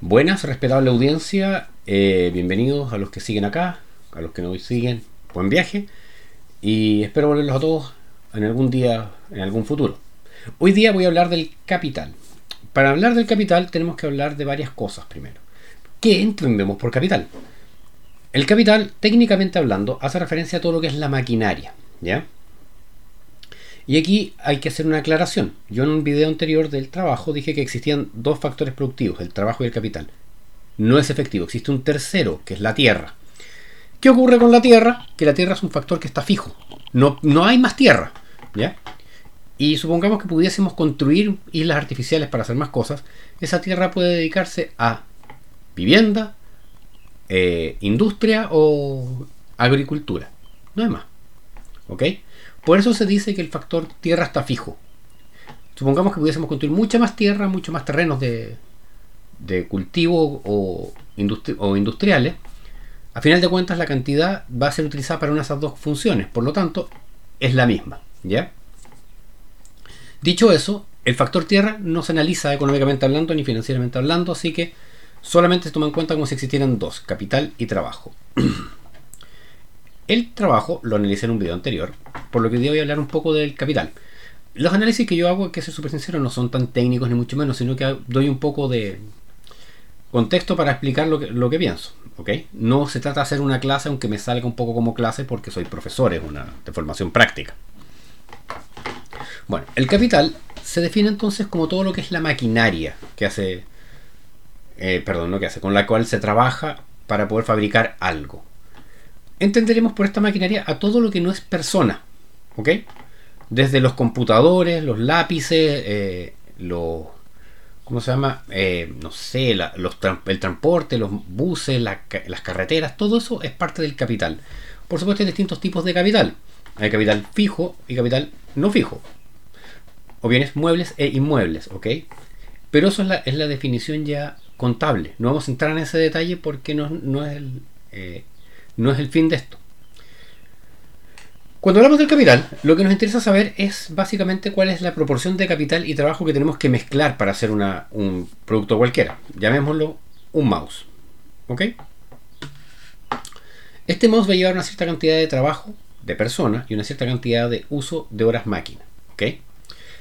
Buenas, respetable audiencia, eh, bienvenidos a los que siguen acá, a los que no siguen, buen viaje y espero volverlos a todos en algún día, en algún futuro. Hoy día voy a hablar del capital. Para hablar del capital tenemos que hablar de varias cosas primero. ¿Qué entendemos por capital? El capital, técnicamente hablando, hace referencia a todo lo que es la maquinaria, ¿ya? Y aquí hay que hacer una aclaración. Yo en un video anterior del trabajo dije que existían dos factores productivos, el trabajo y el capital. No es efectivo, existe un tercero, que es la tierra. ¿Qué ocurre con la tierra? Que la tierra es un factor que está fijo. No, no hay más tierra. ¿ya? Y supongamos que pudiésemos construir islas artificiales para hacer más cosas. Esa tierra puede dedicarse a vivienda, eh, industria o agricultura. No hay más. Por eso se dice que el factor tierra está fijo. Supongamos que pudiésemos construir mucha más tierra, mucho más terrenos de, cultivo o, industriales. A final de cuentas, la cantidad va a ser utilizada para una de esas dos funciones. Por lo tanto, es la misma. Dicho eso, el factor tierra no se analiza económicamente hablando ni financieramente hablando, así que solamente se toma en cuenta como si existieran dos, capital y trabajo. El trabajo lo analicé en un video anterior, por lo que hoy voy a hablar un poco del capital. Los análisis que yo hago, que ser súper sincero, no son tan técnicos ni mucho menos, sino que doy un poco de contexto para explicar lo que, lo pienso. No se trata de hacer una clase, aunque me salga un poco como clase, porque soy profesor, es una de formación práctica. Bueno, el capital se define entonces como todo lo que es la maquinaria que hace, eh, perdón, no que hace, con la cual se trabaja para poder fabricar algo entenderemos por esta maquinaria a todo lo que no es persona. ¿Ok? Desde los computadores, los lápices, eh, los. ¿Cómo se llama? Eh, no sé, el transporte, los buses, las carreteras, todo eso es parte del capital. Por supuesto, hay distintos tipos de capital. Hay capital fijo y capital no fijo. O bienes muebles e inmuebles, ¿ok? Pero eso es la, es la definición ya contable. No vamos a entrar en ese detalle porque no, no es el, eh, no es el fin de esto. Cuando hablamos del capital, lo que nos interesa saber es básicamente cuál es la proporción de capital y trabajo que tenemos que mezclar para hacer un producto cualquiera. Llamémoslo un mouse. ¿Ok? Este mouse va a llevar una cierta cantidad de trabajo de personas y una cierta cantidad de uso de horas máquina. ¿Ok?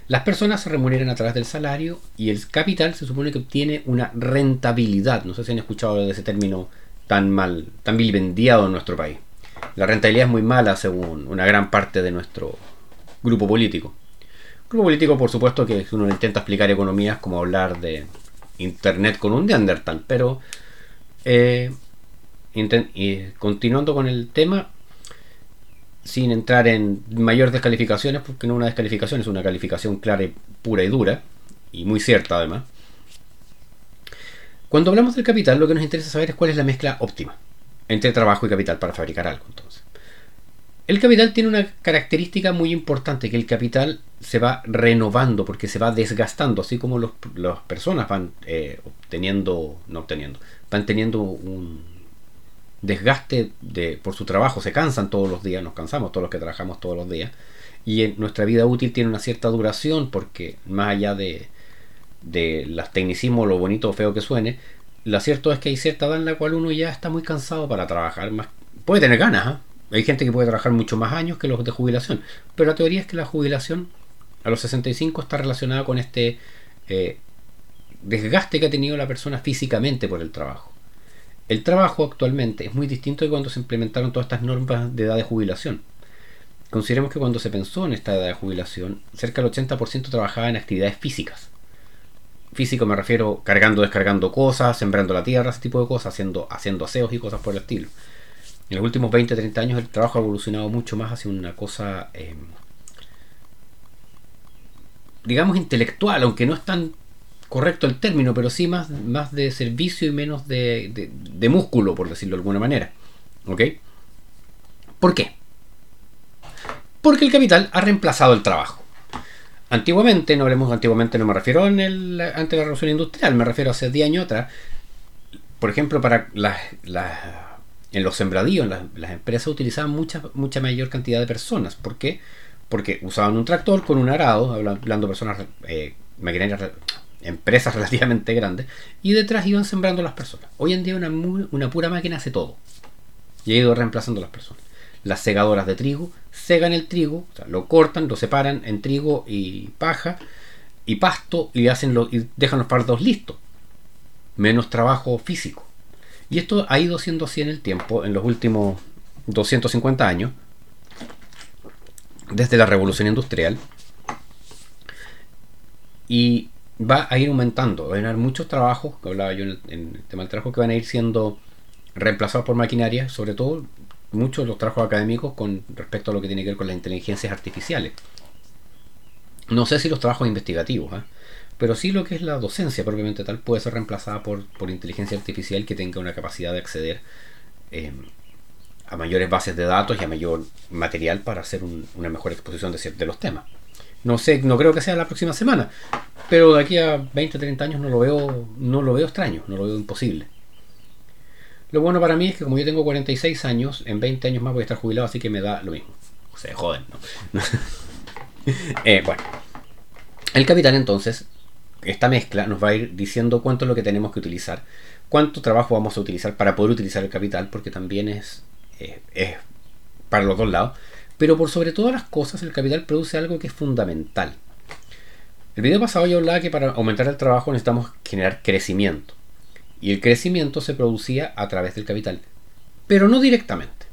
Las personas se remuneran a través del salario y el capital se supone que obtiene una rentabilidad. No sé si han escuchado de ese término tan mal, tan vilipendiado en nuestro país. La rentabilidad es muy mala según una gran parte de nuestro grupo político. Grupo político, por supuesto, que uno intenta explicar economías como hablar de Internet con un Neandertal, pero eh, continuando con el tema, sin entrar en mayor descalificaciones, porque no una descalificación, es una calificación clara y pura y dura, y muy cierta además. Cuando hablamos del capital, lo que nos interesa saber es cuál es la mezcla óptima entre trabajo y capital para fabricar algo. Entonces, el capital tiene una característica muy importante, que el capital se va renovando porque se va desgastando, así como las personas van eh, obteniendo, no obteniendo, van teniendo un desgaste de, por su trabajo, se cansan todos los días, nos cansamos todos los que trabajamos todos los días, y nuestra vida útil tiene una cierta duración porque más allá de, de las tecnicismos, lo bonito o feo que suene, lo cierto es que hay cierta edad en la cual uno ya está muy cansado para trabajar. Más, puede tener ganas, ¿ah? hay gente que puede trabajar mucho más años que los de jubilación, pero la teoría es que la jubilación a los 65 está relacionada con este eh, desgaste que ha tenido la persona físicamente por el trabajo. El trabajo actualmente es muy distinto de cuando se implementaron todas estas normas de edad de jubilación. Consideremos que cuando se pensó en esta edad de jubilación, cerca del 80% trabajaba en actividades físicas físico me refiero cargando, descargando cosas, sembrando la tierra, ese tipo de cosas, haciendo, haciendo aseos y cosas por el estilo. En los últimos 20, 30 años el trabajo ha evolucionado mucho más hacia una cosa, em, digamos, intelectual, aunque no es tan correcto el término, pero sí más, más de servicio y menos de, de músculo, por decirlo de alguna manera. ¿Ok? ¿Por qué? Porque el capital ha reemplazado el trabajo. Antiguamente, no hablemos antiguamente, no me refiero en antes la revolución industrial, me refiero hace 10 años atrás. Por ejemplo, para las, en los sembradíos, las, empresas utilizaban mucha, mucha mayor cantidad de personas. ¿Por qué? Porque usaban un tractor con un arado, hablando de personas, eh, empresas relativamente grandes, y detrás iban sembrando las personas. Hoy en día una, una pura máquina hace todo. Y ha ido reemplazando las personas. Las segadoras de trigo segan el trigo, lo cortan, lo separan en trigo y paja y pasto y, hacen lo, y dejan los pardos listos. Menos trabajo físico. Y esto ha ido siendo así en el tiempo, en los últimos 250 años, desde la revolución industrial. Y va a ir aumentando. Va a haber muchos trabajos, que hablaba yo en el, tema del trabajo, que van a ir siendo reemplazados por maquinaria, sobre todo muchos los trabajos académicos con respecto a lo que tiene que ver con las inteligencias artificiales. No sé si los trabajos investigativos, ¿eh? pero sí lo que es la docencia propiamente tal puede ser reemplazada por, por inteligencia artificial que tenga una capacidad de acceder eh, a mayores bases de datos y a mayor material para hacer una mejor exposición de, de, los temas. No sé, no creo que sea la próxima semana, pero de aquí a 20 o 30 años no lo veo, no lo veo extraño, no lo veo imposible. Lo bueno para mí es que como yo tengo 46 años, en 20 años más voy a estar jubilado, así que me da lo mismo. O sea, joden, ¿no? eh, bueno. El capital entonces esta mezcla nos va a ir diciendo cuánto es lo que tenemos que utilizar, cuánto trabajo vamos a utilizar para poder utilizar el capital, porque también es, es para los dos lados. Pero por sobre todas las cosas, el capital produce algo que es fundamental. El video pasado yo hablaba que para aumentar el trabajo necesitamos generar crecimiento. Y el crecimiento se producía a través del capital, pero no directamente.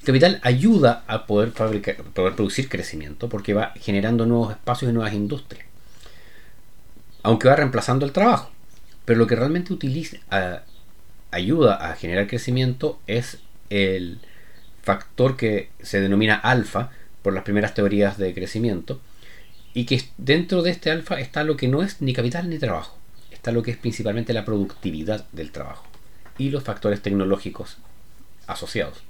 El capital ayuda a poder, producir crecimiento porque va generando nuevos espacios y nuevas industrias aunque va reemplazando el trabajo. Pero lo que realmente ayuda a generar crecimiento es el factor que se denomina alfa por las primeras teorías de crecimiento y que dentro de este alfa está lo que no es ni capital ni trabajo, lo que es principalmente la productividad del trabajo y los factores tecnológicos asociados.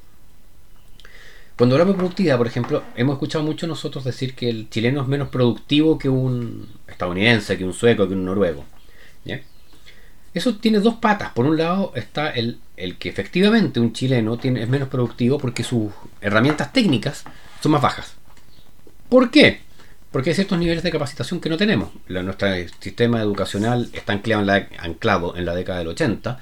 Cuando hablamos de productividad, por ejemplo, hemos escuchado mucho nosotros decir que el chileno es menos productivo que un estadounidense, que un sueco, que un noruego. Eso tiene dos patas. Por un lado está el, el que efectivamente un chileno tiene, es menos productivo porque sus herramientas técnicas son más bajas. ¿Por qué? Porque hay ciertos niveles de capacitación que no tenemos. nuestro sistema educacional está anclado en la, anclado en la década del 80,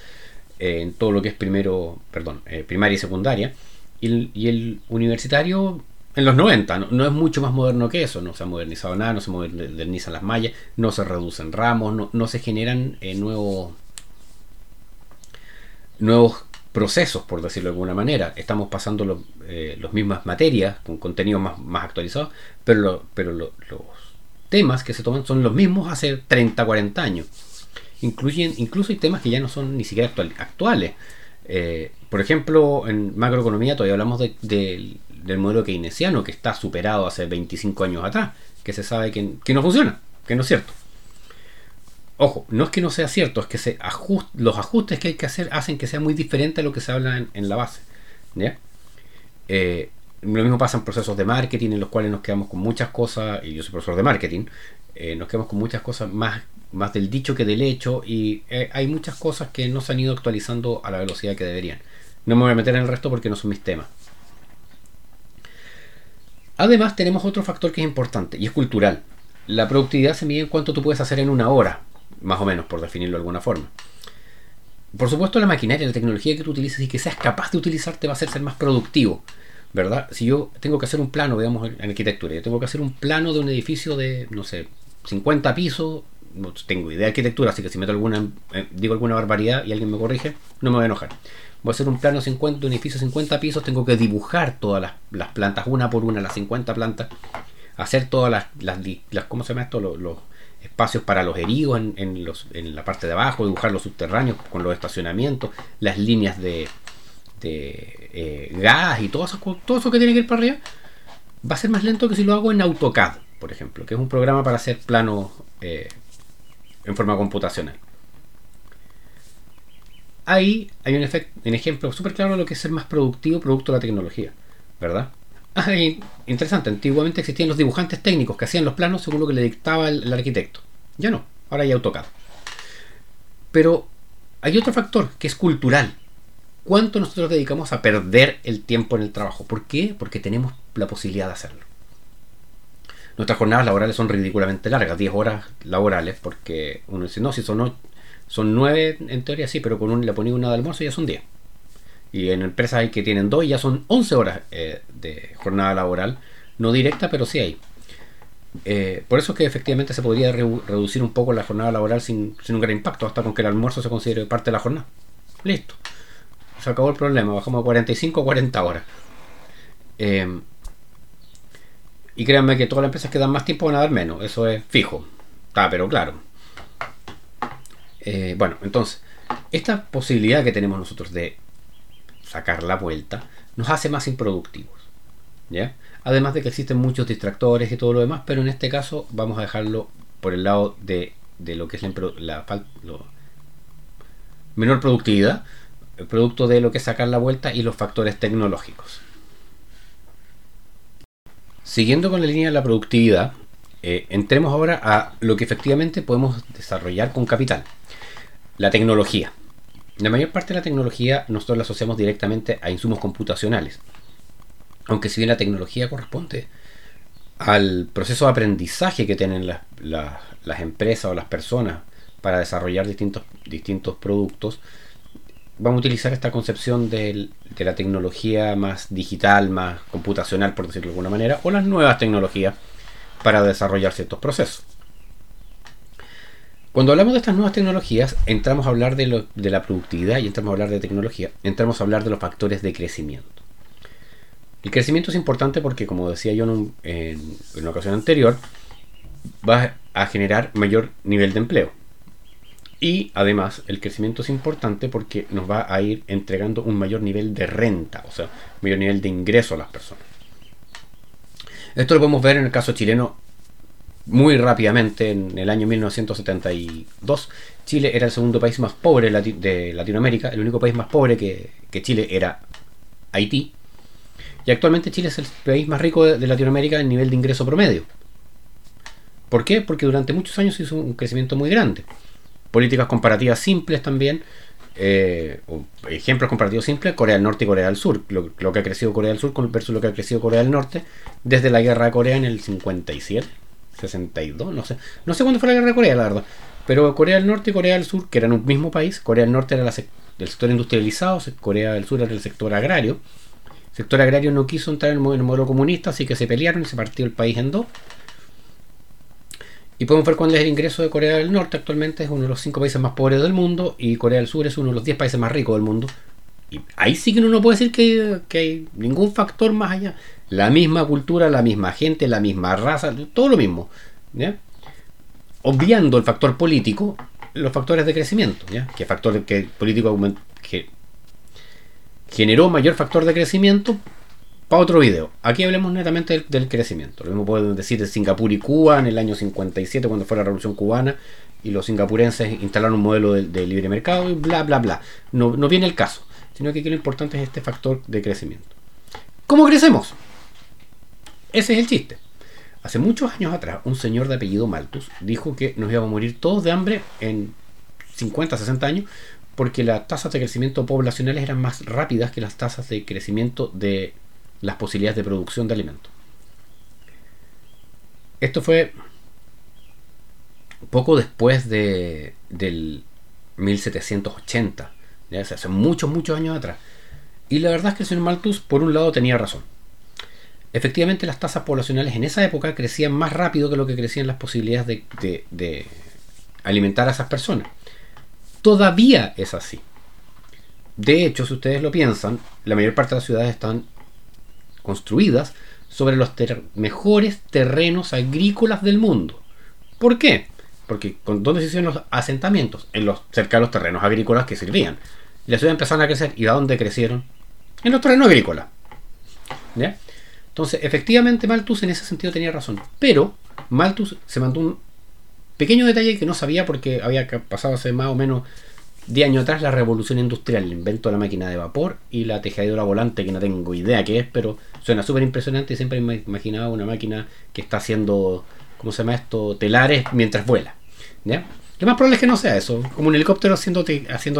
eh, en todo lo que es primero, perdón, eh, primaria y secundaria y el, universitario en los 90, no, es mucho más moderno que eso, no se ha modernizado nada, no se modernizan las mallas, no se reducen ramos, no, se generan eh, nuevos, nuevos procesos, por decirlo de alguna manera. Estamos pasando las eh, mismas materias con contenidos más, más actualizados, pero, pero los temas que se toman son los mismos hace 30, 40 años. Incluyen, incluso hay temas que ya no son ni siquiera actuales. Eh, por ejemplo, en macroeconomía todavía hablamos del modelo keynesiano que está superado hace 25 años atrás, que se sabe que, no funciona, que no es cierto. Ojo, no es que no sea cierto, es que se los ajustes que hay que hacer hacen que sea muy diferente a lo que se habla en, la base. Eh, lo mismo pasa en procesos de marketing en los cuales nos quedamos con muchas cosas, y yo soy profesor de marketing, eh, nos quedamos con muchas cosas más del dicho que del hecho y eh, hay muchas cosas que no se han ido actualizando a la velocidad que deberían. No me voy a meter en el resto porque no son mis temas. Además tenemos otro factor que es importante y es cultural. La productividad se mide en cuánto tú puedes hacer en una hora, más o menos, por definirlo de alguna forma. Por supuesto la maquinaria, la tecnología que tú utilices y que seas capaz de utilizar te va a hacer ser más productivo. ¿Verdad? Si yo tengo que hacer un plano, veamos en arquitectura, yo tengo que hacer un plano de un edificio de, no sé, 50 pisos no tengo idea de arquitectura, así que si meto alguna, eh, digo alguna barbaridad y alguien me corrige, no me voy a enojar. Voy a hacer un plano 50, de un edificio 50 pisos, tengo que dibujar todas las, plantas, una por una, las 50 plantas, hacer todas las, las, ¿cómo se llama esto? Los, espacios para los heridos en, la parte de abajo, dibujar los subterráneos con los estacionamientos, las líneas de, eh, gas y todo eso, todo eso que tiene que ir para arriba, va a ser más lento que si lo hago en AutoCAD, por ejemplo, que es un programa para hacer planos eh, en forma computacional. Ahí hay un, efecto, un ejemplo súper claro de lo que es ser más productivo producto de la tecnología, ¿verdad? Ah, interesante, antiguamente existían los dibujantes técnicos que hacían los planos según lo que le dictaba el, arquitecto. Ya no, ahora hay AutoCAD. Pero hay otro factor que es cultural. ¿Cuánto nosotros dedicamos a perder el tiempo en el trabajo? ¿Por qué? Porque tenemos la posibilidad de hacerlo. Nuestras jornadas laborales son ridículamente largas, 10 horas laborales, porque uno dice, no, si son, son 9 en teoría sí, pero con un, le poní una de almuerzo ya son 10. Y en empresas hay que tienen 2 y ya son 11 horas eh, de jornada laboral, no directa, pero sí hay. Eh, por eso es que efectivamente se podría reducir un poco la jornada laboral sin, sin un gran impacto, hasta con que el almuerzo se considere parte de la jornada. Listo. Se acabó el problema, bajamos a 45 o 40 horas. Eh, y créanme que todas las empresas que dan más tiempo van a dar menos, eso es fijo. Está, pero claro. Eh, bueno, entonces, esta posibilidad que tenemos nosotros de sacar la vuelta nos hace más improductivos. ¿ya? Además de que existen muchos distractores y todo lo demás, pero en este caso vamos a dejarlo por el lado de, lo que es la, la menor productividad, el producto de lo que es sacar la vuelta y los factores tecnológicos. Siguiendo con la línea de la productividad, eh, entremos ahora a lo que efectivamente podemos desarrollar con capital, la tecnología. La mayor parte de la tecnología nosotros la asociamos directamente a insumos computacionales. Aunque si bien la tecnología corresponde al proceso de aprendizaje que tienen las empresas o las personas para desarrollar distintos, distintos productos, vamos a utilizar esta concepción de, la tecnología más digital, más computacional, por decirlo de alguna manera, o las nuevas tecnologías para desarrollar ciertos procesos. Cuando hablamos de estas nuevas tecnologías, entramos a hablar de, la productividad y entramos a hablar de tecnología, entramos a hablar de los factores de crecimiento. El crecimiento es importante porque, como decía yo en, una ocasión anterior, va a generar mayor nivel de empleo. Y además el crecimiento es importante porque nos va a ir entregando un mayor nivel de renta, o sea, mayor nivel de ingreso a las personas. Esto lo podemos ver en el caso chileno muy rápidamente. En el año 1972, Chile era el segundo país más pobre de Latinoamérica. El único país más pobre que, Chile era Haití. Y actualmente Chile es el país más rico de, Latinoamérica en nivel de ingreso promedio. ¿Por qué? Porque durante muchos años hizo un crecimiento muy grande políticas comparativas simples también. Eh, ejemplos comparativos simples, Corea del Norte y Corea del Sur, lo, que ha crecido Corea del Sur versus lo que ha crecido Corea del Norte desde la guerra de Corea en el 57, 62, no sé, no sé cuándo fue la guerra de Corea, la verdad, pero Corea del Norte y Corea del Sur, que eran un mismo país, Corea del Norte era el sector industrializado, Corea del Sur era el sector agrario, el sector agrario no quiso entrar en el modelo comunista, así que se pelearon y se partió el país en dos. Y podemos ver cuál es el ingreso de Corea del Norte. Actualmente es uno de los cinco países más pobres del mundo y Corea del Sur es uno de los 10 países más ricos del mundo. Y ahí sí que uno no puede decir que, hay ningún factor más allá. La misma cultura, la misma gente, la misma raza, todo lo mismo. Obviando el factor político, los factores de crecimiento. ¿ya? Que factor que político que generó mayor factor de crecimiento para otro video. Aquí hablemos netamente del, crecimiento. Lo mismo podemos decir de Singapur y Cuba en el año 57, cuando fue la revolución cubana, y los singapurenses instalaron un modelo de, libre mercado y bla, bla, bla. No, viene el caso, sino que aquí lo importante es este factor de crecimiento. ¿Cómo crecemos? Ese es el chiste. Hace muchos años atrás, un señor de apellido Malthus dijo que nos íbamos a morir todos de hambre en 50, 60 años porque las tasas de crecimiento poblacionales eran más rápidas que las tasas de crecimiento de las posibilidades de producción de alimentos. Esto fue poco después de, del 1780, hace muchos, muchos años atrás. Y la verdad es que el señor Malthus, por un lado, tenía razón. Efectivamente, las tasas poblacionales en esa época crecían más rápido que lo que crecían las posibilidades de, de alimentar a esas personas. Todavía es así. De hecho, si ustedes lo piensan, la mayor parte de las ciudades están construidas sobre los mejores terrenos agrícolas del mundo. ¿Por qué? Porque con dónde se hicieron los asentamientos, en los cerca de los terrenos agrícolas que servían. Las ciudades empezaron a crecer. ¿Y a dónde crecieron? En los terrenos agrícolas. Entonces, efectivamente, Malthus en ese sentido tenía razón. Pero Malthus se mandó un pequeño detalle que no sabía porque había pasado hace más o menos 10 años atrás la revolución industrial, el invento de la máquina de vapor y la tejedora volante, que no tengo idea qué es, pero suena súper impresionante siempre me imaginaba una máquina que está haciendo, ¿cómo se llama esto? Telares mientras vuela. Lo más probable es que no sea eso, como un helicóptero haciendo,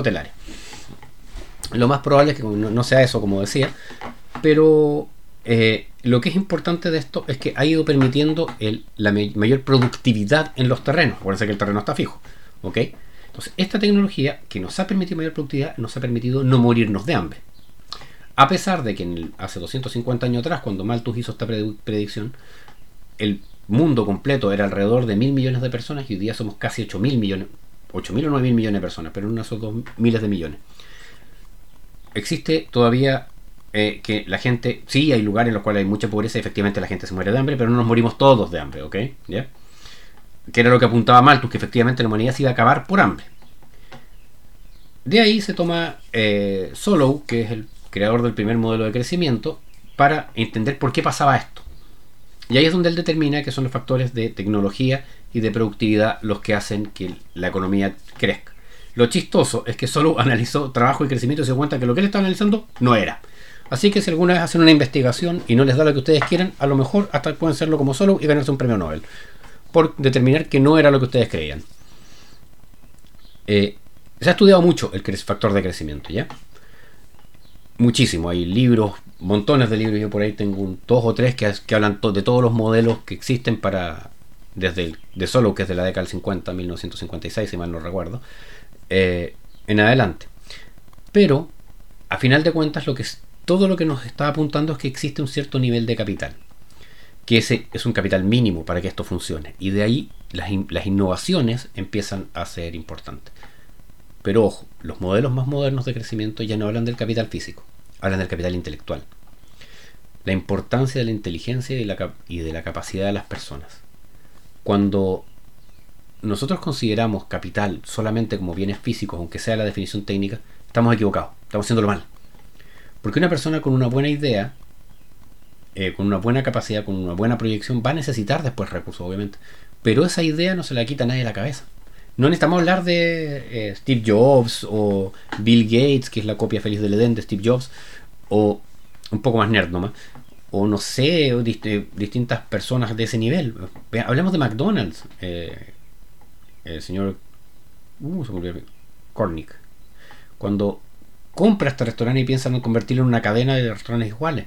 telares. Lo más probable es que no, sea eso, como decía, pero eh, lo que es importante de esto es que ha ido permitiendo la mayor productividad en los terrenos. Acuérdense que el terreno está fijo. ¿ok? Entonces, esta tecnología que nos ha permitido mayor productividad nos ha permitido no morirnos de hambre. A pesar de que hace 250 años atrás, cuando Malthus hizo esta predicción, el mundo completo era alrededor de mil millones de personas y hoy día somos casi 8 mil millones, 8 mil o 9 mil millones de personas, pero en esos dos miles de millones. Existe todavía eh, que la gente, sí hay lugares en los cuales hay mucha pobreza y efectivamente la gente se muere de hambre, pero no nos morimos todos de hambre, ¿ok? ¿Ya? Que era lo que apuntaba Malthus, que efectivamente la humanidad se iba a acabar por hambre. De ahí se toma eh, Solow, que es el creador del primer modelo de crecimiento, para entender por qué pasaba esto. Y ahí es donde él determina que son los factores de tecnología y de productividad los que hacen que la economía crezca. Lo chistoso es que solo analizó trabajo y crecimiento y se dio cuenta que lo que él estaba analizando no era. Así que si alguna vez hacen una investigación y no les da lo que ustedes quieran, a lo mejor hasta pueden hacerlo como solo y ganarse un premio Nobel. Por determinar que no era lo que ustedes creían. Eh, se ha estudiado mucho el factor de crecimiento, ¿ya? Muchísimo. Hay libros, montones de libros. Yo por ahí tengo dos o tres que, hablan de todos los modelos que existen para. Desde el, de solo, que es de la década del 50, 1956, si mal no recuerdo, eh, en adelante. Pero, a final de cuentas, lo que todo lo que nos está apuntando es que existe un cierto nivel de capital. Que ese es un capital mínimo para que esto funcione. Y de ahí las, las innovaciones empiezan a ser importantes. Pero ojo, los modelos más modernos de crecimiento ya no hablan del capital físico, hablan del capital intelectual. La importancia de la inteligencia y de la, capacidad de las personas. Cuando nosotros consideramos capital solamente como bienes físicos, aunque sea la definición técnica, estamos equivocados, estamos haciéndolo mal. Porque una persona con una buena idea, eh, con una buena capacidad, con una buena proyección, va a necesitar después recursos, obviamente. Pero esa idea no se la quita nadie de la cabeza. No necesitamos hablar de eh, Steve Jobs o Bill Gates, que es la copia feliz del Edén de Steve Jobs, o un poco más nerd nomás, o no sé, distintas personas de ese nivel. Hablemos de McDonald's, eh, el señor uh, Cornick, cuando compra este restaurante y piensa en convertirlo en una cadena de restaurantes iguales.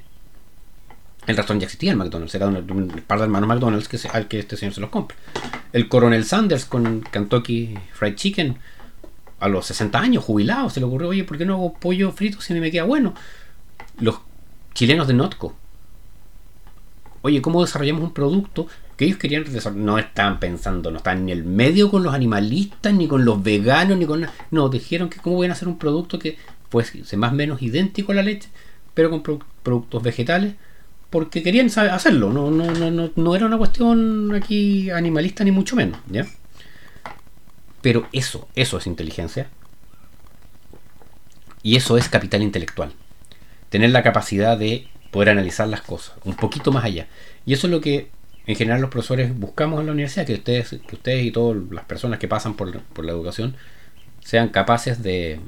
El restaurante ya existía, el McDonald's, era un, par de hermanos McDonald's al que este señor se los compra. El coronel Sanders con Kentucky Fried Chicken, a los 60 años, jubilado, se le ocurrió, oye, ¿por qué no hago pollo frito si me queda bueno? Los chilenos de Notco. Oye, ¿cómo desarrollamos un producto que ellos querían No estaban pensando, no estaban en el medio con los animalistas, ni con los veganos, ni con... No, dijeron que cómo a hacer un producto que fuese más o menos idéntico a la leche, pero con productos vegetales porque querían hacerlo, no, no, no, no, era una cuestión aquí animalista ni mucho menos, ¿ya? Pero eso, eso es inteligencia. Y eso es capital intelectual. Tener la capacidad de poder analizar las cosas, un poquito más allá. Y eso es lo que en general los profesores buscamos en la universidad, que ustedes, que ustedes y todas las personas que pasan por, la educación sean capaces de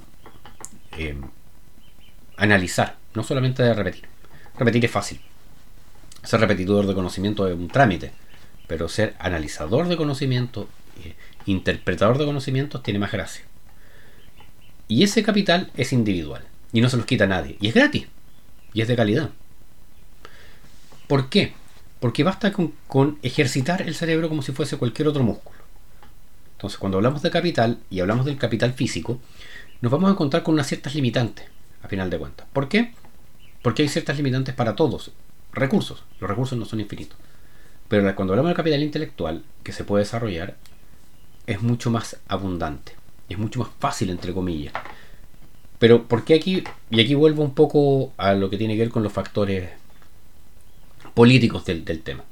eh, analizar, no solamente de repetir. Repetir es fácil ser repetidor de conocimiento es un trámite, pero ser analizador de conocimiento, eh, interpretador de conocimientos tiene más gracia. Y ese capital es individual y no se los quita nadie. Y es gratis y es de calidad. ¿Por qué? Porque basta con, con ejercitar el cerebro como si fuese cualquier otro músculo. Entonces, cuando hablamos de capital y hablamos del capital físico, nos vamos a encontrar con unas ciertas limitantes, a final de cuentas. ¿Por qué? Porque hay ciertas limitantes para todos recursos. Los recursos no son infinitos. Pero cuando hablamos del capital intelectual que se puede desarrollar, es mucho más abundante. Es mucho más fácil, entre comillas. Pero, ¿por qué aquí? Y aquí vuelvo un poco a lo que tiene que ver con los factores políticos del, tema.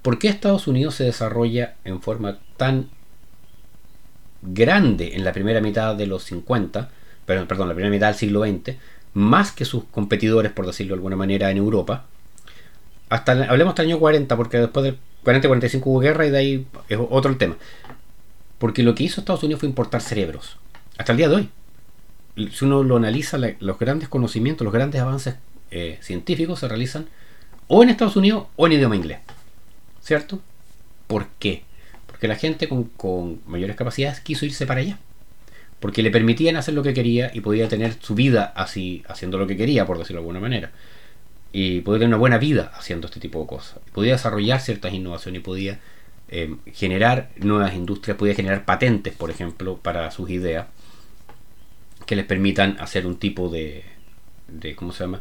¿Por qué Estados Unidos se desarrolla en forma tan grande en la primera mitad de los 50, perdón, perdón, la primera mitad del siglo XX, más que sus competidores, por decirlo de alguna manera, en Europa? Hasta hablemos hasta el año 40, porque después del 40-45 hubo guerra y de ahí es otro el tema. Porque lo que hizo Estados Unidos fue importar cerebros. Hasta el día de hoy. Si uno lo analiza, los grandes conocimientos, los grandes avances eh, científicos se realizan o en Estados Unidos o en idioma inglés. ¿Cierto? ¿Por qué? Porque la gente con, con mayores capacidades quiso irse para allá. Porque le permitían hacer lo que quería y podía tener su vida así, haciendo lo que quería, por decirlo de alguna manera. Y podía tener una buena vida haciendo este tipo de cosas. Podía desarrollar ciertas innovaciones y podía eh, generar nuevas industrias, podía generar patentes, por ejemplo, para sus ideas que les permitan hacer un tipo de, de ¿cómo se llama?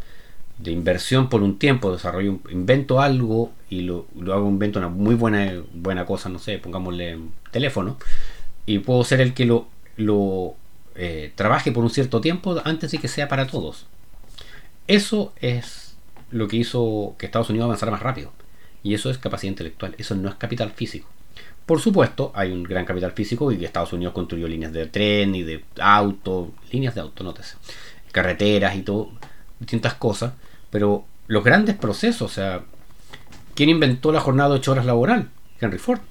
de inversión por un tiempo, desarrollo, invento algo y lo, lo hago, invento una muy buena, buena cosa, no sé, pongámosle teléfono, y puedo ser el que lo, lo eh, trabaje por un cierto tiempo antes de que sea para todos. Eso es lo que hizo que Estados Unidos avanzara más rápido. Y eso es capacidad intelectual, eso no es capital físico. Por supuesto, hay un gran capital físico y que Estados Unidos construyó líneas de tren y de auto, líneas de auto, nótese, carreteras y todo, distintas cosas, pero los grandes procesos, o sea, ¿quién inventó la jornada de 8 horas laboral? Henry Ford,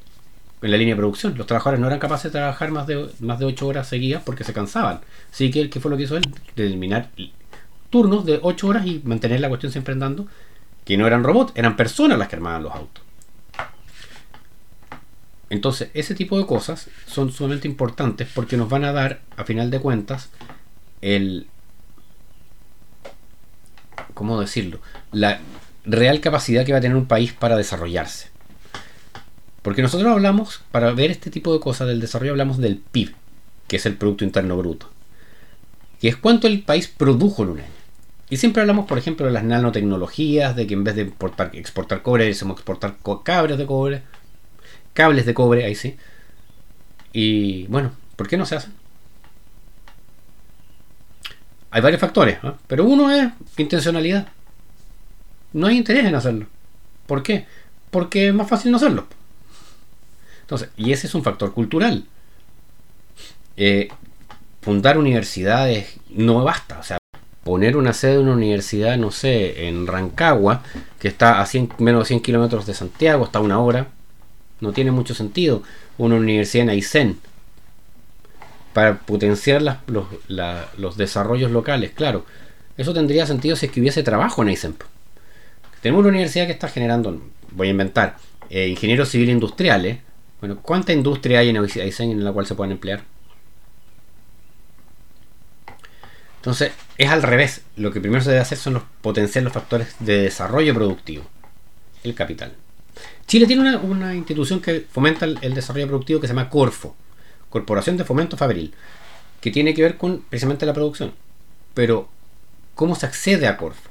en la línea de producción. Los trabajadores no eran capaces de trabajar más de, más de 8 horas seguidas porque se cansaban. Así que, ¿qué fue lo que hizo él? De eliminar turnos de 8 horas y mantener la cuestión siempre andando, que no eran robots, eran personas las que armaban los autos. Entonces, ese tipo de cosas son sumamente importantes porque nos van a dar, a final de cuentas, el... ¿Cómo decirlo? La real capacidad que va a tener un país para desarrollarse. Porque nosotros hablamos, para ver este tipo de cosas del desarrollo, hablamos del PIB, que es el Producto Interno Bruto. Que es cuánto el país produjo en un año. Y siempre hablamos, por ejemplo, de las nanotecnologías, de que en vez de exportar cobre, decimos exportar cabres de cobre, cables de cobre, ahí sí. Y bueno, ¿por qué no se hacen? Hay varios factores, pero uno es intencionalidad. No hay interés en hacerlo. ¿Por qué? Porque es más fácil no hacerlo. Entonces, y ese es un factor cultural. Eh, fundar universidades no basta. O sea, poner una sede de una universidad, no sé, en Rancagua, que está a menos de 100 kilómetros de Santiago, está a una hora, no tiene mucho sentido. Una universidad en Aysén, para potenciar los, desarrollos locales, claro. Eso tendría sentido si es que hubiese trabajo en Aysén. Tenemos una universidad que está generando, voy a inventar, eh, ingenieros civiles industriales. Bueno, ¿cuánta industria hay en Aysén en la cual se pueden emplear? Entonces, es al revés. Lo que primero se debe hacer son los potenciar los factores de desarrollo productivo. El capital. Chile tiene una, institución que fomenta el, desarrollo productivo que se llama Corfo, Corporación de Fomento Fabril, que tiene que ver con precisamente la producción. Pero, ¿cómo se accede a Corfo?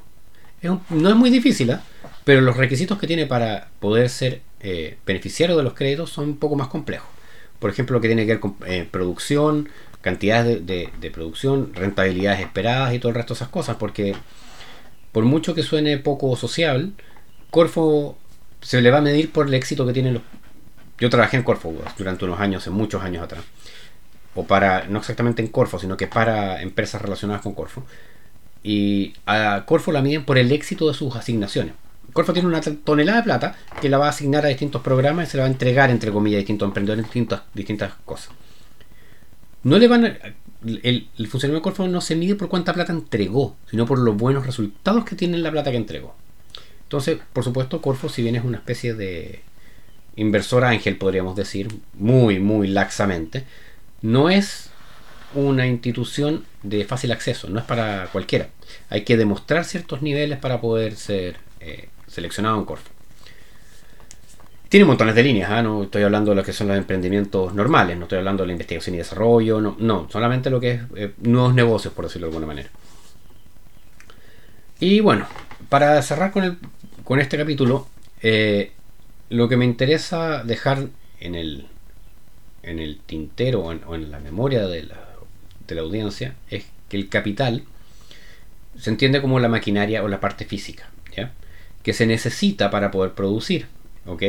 no es muy difícil, ¿eh? pero los requisitos que tiene para poder ser eh, beneficiario de los créditos son un poco más complejos. Por ejemplo, lo que tiene que ver con eh, producción, cantidades de, producción, rentabilidades esperadas y todo el resto de esas cosas, porque por mucho que suene poco social, Corfo se le va a medir por el éxito que tienen los... Yo trabajé en Corfo durante unos años, en muchos años atrás. O para, no exactamente en Corfo, sino que para empresas relacionadas con Corfo. Y a Corfo la miden por el éxito de sus asignaciones. Corfo tiene una tonelada de plata que la va a asignar a distintos programas y se la va a entregar, entre comillas, a distintos emprendedores, distintas, distintas cosas. No le van el, el funcionario de Corfo no se mide por cuánta plata entregó, sino por los buenos resultados que tiene la plata que entregó. Entonces, por supuesto, Corfo, si bien es una especie de inversor ángel, podríamos decir, muy, muy laxamente, no es una institución de fácil acceso, no es para cualquiera. Hay que demostrar ciertos niveles para poder ser eh, seleccionado en Corfo. Tiene montones de líneas, ¿ah? no estoy hablando de lo que son los emprendimientos normales, no estoy hablando de la investigación y desarrollo, no, solamente lo que es eh, nuevos negocios, por decirlo de alguna manera. Y bueno, para cerrar con este capítulo, eh, lo que me interesa dejar en el, tintero o en, la memoria de la, audiencia es que el capital se entiende como la maquinaria o la parte física, que se necesita para poder producir. ¿ok?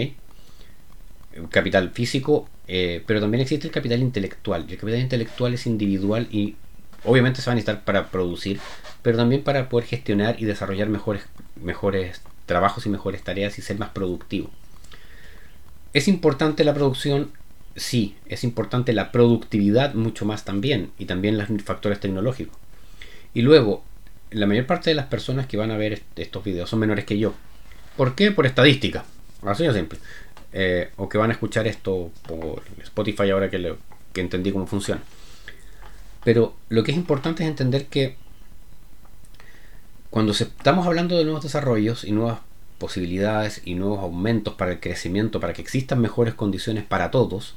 Capital físico, eh, pero también existe el capital intelectual. El capital intelectual es individual y obviamente se va a necesitar para producir, pero también para poder gestionar y desarrollar mejores, mejores trabajos y mejores tareas y ser más productivo. ¿Es importante la producción? Sí, es importante la productividad mucho más también y también los factores tecnológicos. Y luego, la mayor parte de las personas que van a ver estos videos son menores que yo. ¿Por qué? Por estadística. Así de simple. Eh, o que van a escuchar esto por Spotify ahora que, que entendí cómo funciona. Pero lo que es importante es entender que cuando estamos hablando de nuevos desarrollos y nuevas posibilidades y nuevos aumentos para el crecimiento, para que existan mejores condiciones para todos,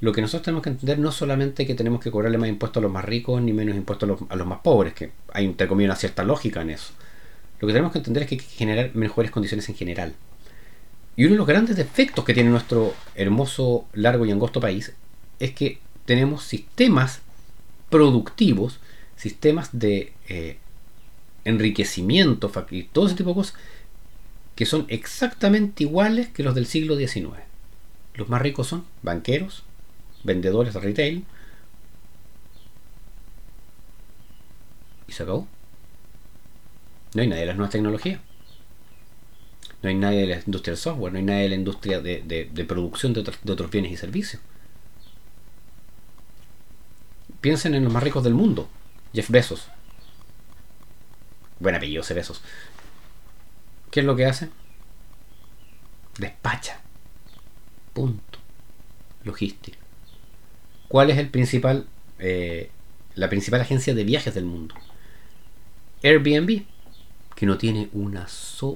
lo que nosotros tenemos que entender no solamente que tenemos que cobrarle más impuestos a los más ricos ni menos impuestos a los, a los más pobres, que hay entre comillas una cierta lógica en eso. Lo que tenemos que entender es que hay que generar mejores condiciones en general. Y uno de los grandes defectos que tiene nuestro hermoso, largo y angosto país es que tenemos sistemas productivos, sistemas de eh, enriquecimiento y todo ese tipo de cosas que son exactamente iguales que los del siglo XIX. Los más ricos son banqueros, vendedores de retail. Y se acabó. No hay nadie de las nuevas tecnologías. No hay nadie de la industria del software, no hay nadie de la industria de, producción de, de otros bienes y servicios. Piensen en los más ricos del mundo. Jeff Bezos. Buen apellido ese Bezos. ¿Qué es lo que hace? Despacha. Punto. Logística. ¿Cuál es el principal, eh, la principal agencia de viajes del mundo? Airbnb, que no tiene una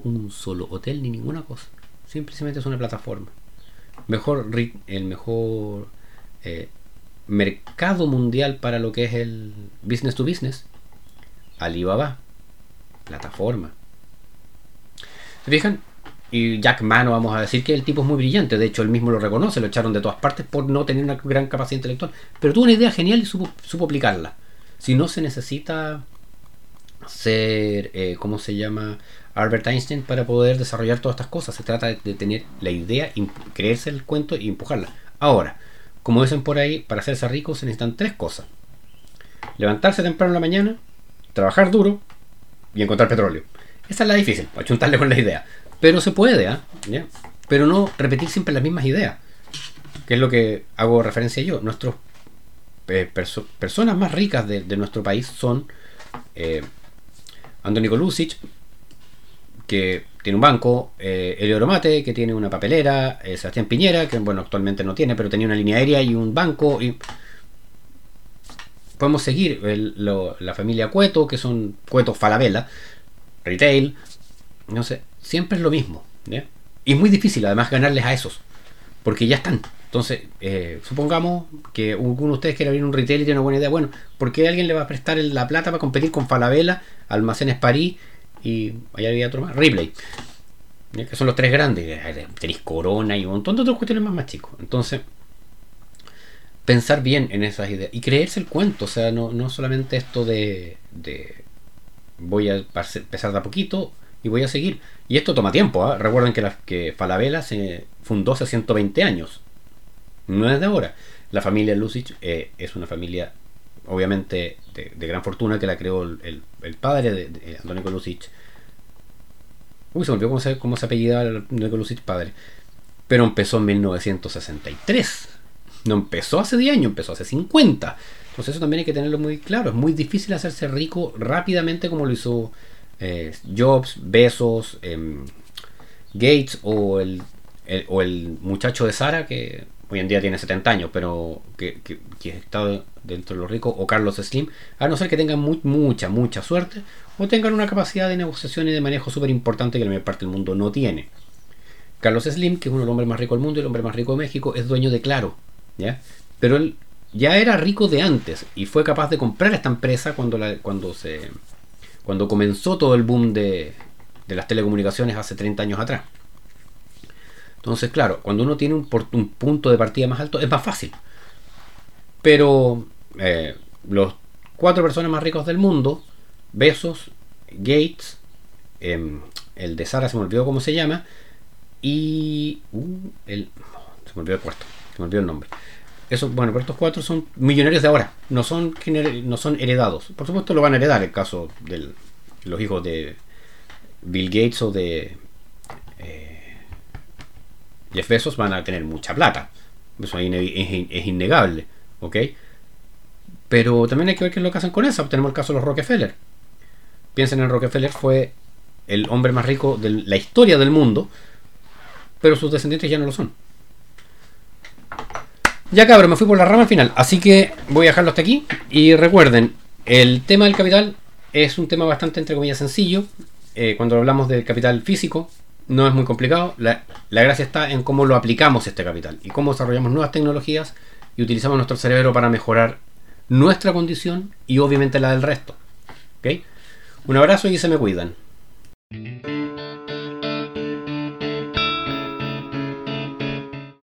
un solo hotel ni ninguna cosa. Simplemente es una plataforma. Mejor, el mejor eh, mercado mundial para lo que es el business to business. Alibaba, plataforma. ¿Se fijan? Y Jack Ma no vamos a decir que el tipo es muy brillante, de hecho él mismo lo reconoce, lo echaron de todas partes por no tener una gran capacidad intelectual, pero tuvo una idea genial y supo, aplicarla. Si no se necesita ser, eh, ¿cómo se llama? Albert Einstein para poder desarrollar todas estas cosas. Se trata de, tener la idea, creerse el cuento y empujarla. Ahora, como dicen por ahí, para hacerse rico se necesitan tres cosas. Levantarse temprano en la mañana, trabajar duro y encontrar petróleo. Esa es la difícil, achuntarle con la idea. Pero se puede, ¿ah? Pero no repetir siempre las mismas ideas. Que es lo que hago referencia yo. Nuestros eh, personas más ricas de, nuestro país son eh, Antonio Lucic, que tiene un banco, eh, Elio Romate, que tiene una papelera, eh, Sebastián Piñera, que bueno, actualmente no tiene, pero tenía una línea aérea y un banco. Y podemos seguir la familia Cueto, que son Cueto Falabella, retail, no sé, siempre es lo mismo. Y es muy difícil además ganarles a esos, porque ya están. Entonces, eh, supongamos que alguno de ustedes quiere abrir un retail y tiene una buena idea. Bueno, ¿por qué alguien le va a prestar la plata para competir con Falabella, Almacenes París y allá había otro más, Ripley? Que son los tres grandes. Tenéis Corona y un montón de otros cuestiones más, más chicos. Entonces, pensar bien en esas ideas y creerse el cuento. O sea, no, no solamente esto de, de voy a empezar de a poquito y voy a seguir. Y esto toma tiempo. ¿ah? Recuerden que, la, que Falabella se fundó hace 120 años. No es de ahora. La familia Lucic eh, es una familia, obviamente, de, gran fortuna que la creó el, padre de, de Antonio Lucic. Uy, se me olvidó cómo se, cómo se apellidaba Antonio Lucic padre. Pero empezó en 1963. No empezó hace 10 años, empezó hace 50. Entonces eso también hay que tenerlo muy claro. Es muy difícil hacerse rico rápidamente como lo hizo eh, Jobs, Besos, em, Gates o el, o el muchacho de Sara que hoy en día tiene 70 años, pero que, que, está dentro de los ricos, o Carlos Slim, a no ser que tengan mucha, mucha suerte, o tengan una capacidad de negociación y de manejo súper importante que la mayor parte del mundo no tiene. Carlos Slim, que es uno de los hombres más ricos del mundo y el hombre más rico de México, es dueño de Claro, ¿ya? Pero él ya era rico de antes y fue capaz de comprar esta empresa cuando, la, cuando, se, cuando comenzó todo el boom de, de las telecomunicaciones hace 30 años atrás. Entonces, claro, cuando uno tiene un, un punto de partida más alto es más fácil. Pero eh, los cuatro personas más ricos del mundo, Besos, Gates, em, el de Sara se me olvidó cómo se llama, y uh, el, se me olvidó el cuarto, se me olvidó el nombre bueno, pero estos cuatro son millonarios de ahora, no son, no son heredados. Por supuesto lo van a heredar el caso de los hijos de Bill Gates o de eh, Jeff Bezos van a tener mucha plata. Eso es, innegable, ¿ok? Pero también hay que ver qué es lo que hacen con eso. Tenemos el caso de los Rockefeller. Piensen en Rockefeller, fue el hombre más rico de la historia del mundo, pero sus descendientes ya no lo son. Ya cabrón, me fui por la rama al final. Así que voy a dejarlo hasta aquí. Y recuerden, el tema del capital es un tema bastante, entre comillas, sencillo. Eh, cuando hablamos del capital físico, no es muy complicado. La, la, gracia está en cómo lo aplicamos este capital y cómo desarrollamos nuevas tecnologías y utilizamos nuestro cerebro para mejorar nuestra condición y obviamente la del resto. ¿Okay? Un abrazo y se me cuidan.